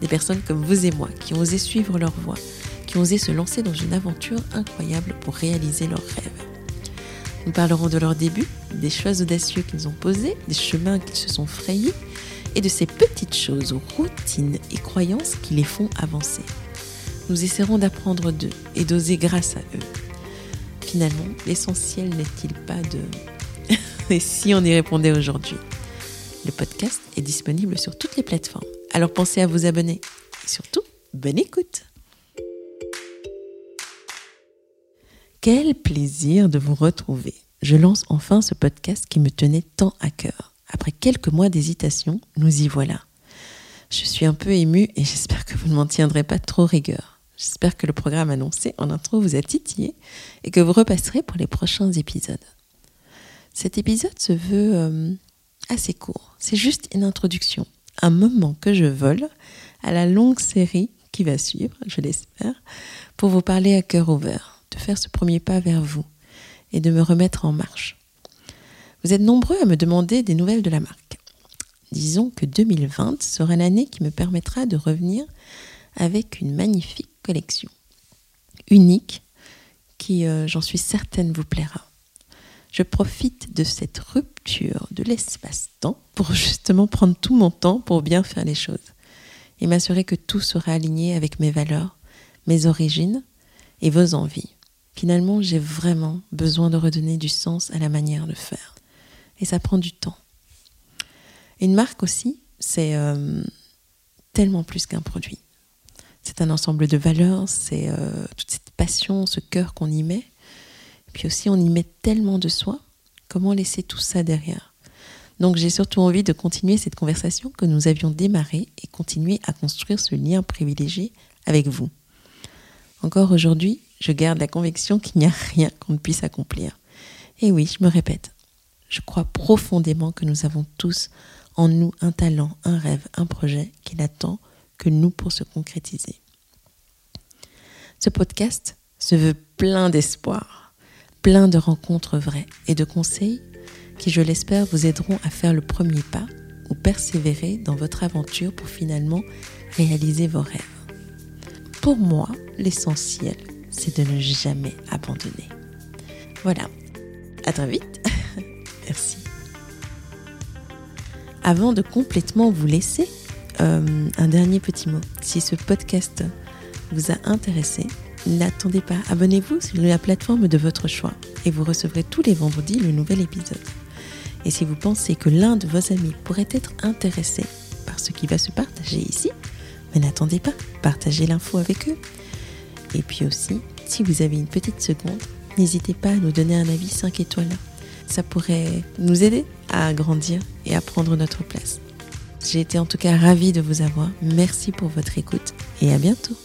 des personnes comme vous et moi qui ont osé suivre leur voie, qui ont osé se lancer dans une aventure incroyable pour réaliser leurs rêves. Nous parlerons de leurs débuts, des choix audacieux qu'ils ont posés, des chemins qu'ils se sont frayés et de ces petites choses, routines et croyances qui les font avancer. Nous essaierons d'apprendre d'eux et d'oser grâce à eux. Finalement, l'essentiel n'est-il pas de... et si on y répondait aujourd'hui? Le podcast est disponible sur toutes les plateformes. Alors pensez à vous abonner. Et surtout, bonne écoute Quel plaisir de vous retrouver. Je lance enfin ce podcast qui me tenait tant à cœur. Après quelques mois d'hésitation, nous y voilà. Je suis un peu émue et j'espère que vous ne m'en tiendrez pas trop rigueur. J'espère que le programme annoncé en intro vous a titillé et que vous repasserez pour les prochains épisodes. Cet épisode se veut euh, assez court. C'est juste une introduction un moment que je vole à la longue série qui va suivre, je l'espère, pour vous parler à cœur ouvert, de faire ce premier pas vers vous et de me remettre en marche. Vous êtes nombreux à me demander des nouvelles de la marque. Disons que 2020 sera l'année qui me permettra de revenir avec une magnifique collection, unique, qui, euh, j'en suis certaine, vous plaira je profite de cette rupture de l'espace-temps pour justement prendre tout mon temps pour bien faire les choses et m'assurer que tout sera aligné avec mes valeurs, mes origines et vos envies. Finalement, j'ai vraiment besoin de redonner du sens à la manière de faire. Et ça prend du temps. Une marque aussi, c'est euh, tellement plus qu'un produit. C'est un ensemble de valeurs, c'est euh, toute cette passion, ce cœur qu'on y met. Puis aussi, on y met tellement de soi. Comment laisser tout ça derrière? Donc j'ai surtout envie de continuer cette conversation que nous avions démarrée et continuer à construire ce lien privilégié avec vous. Encore aujourd'hui, je garde la conviction qu'il n'y a rien qu'on ne puisse accomplir. Et oui, je me répète, je crois profondément que nous avons tous en nous un talent, un rêve, un projet qui n'attend que nous pour se concrétiser. Ce podcast se veut plein d'espoir plein de rencontres vraies et de conseils qui, je l'espère, vous aideront à faire le premier pas ou persévérer dans votre aventure pour finalement réaliser vos rêves. Pour moi, l'essentiel, c'est de ne jamais abandonner. Voilà, à très vite. Merci. Avant de complètement vous laisser, euh, un dernier petit mot. Si ce podcast vous a intéressé, N'attendez pas, abonnez-vous sur la plateforme de votre choix et vous recevrez tous les vendredis le nouvel épisode. Et si vous pensez que l'un de vos amis pourrait être intéressé par ce qui va se partager ici, n'attendez pas, partagez l'info avec eux. Et puis aussi, si vous avez une petite seconde, n'hésitez pas à nous donner un avis 5 étoiles. Ça pourrait nous aider à grandir et à prendre notre place. J'ai été en tout cas ravie de vous avoir. Merci pour votre écoute et à bientôt.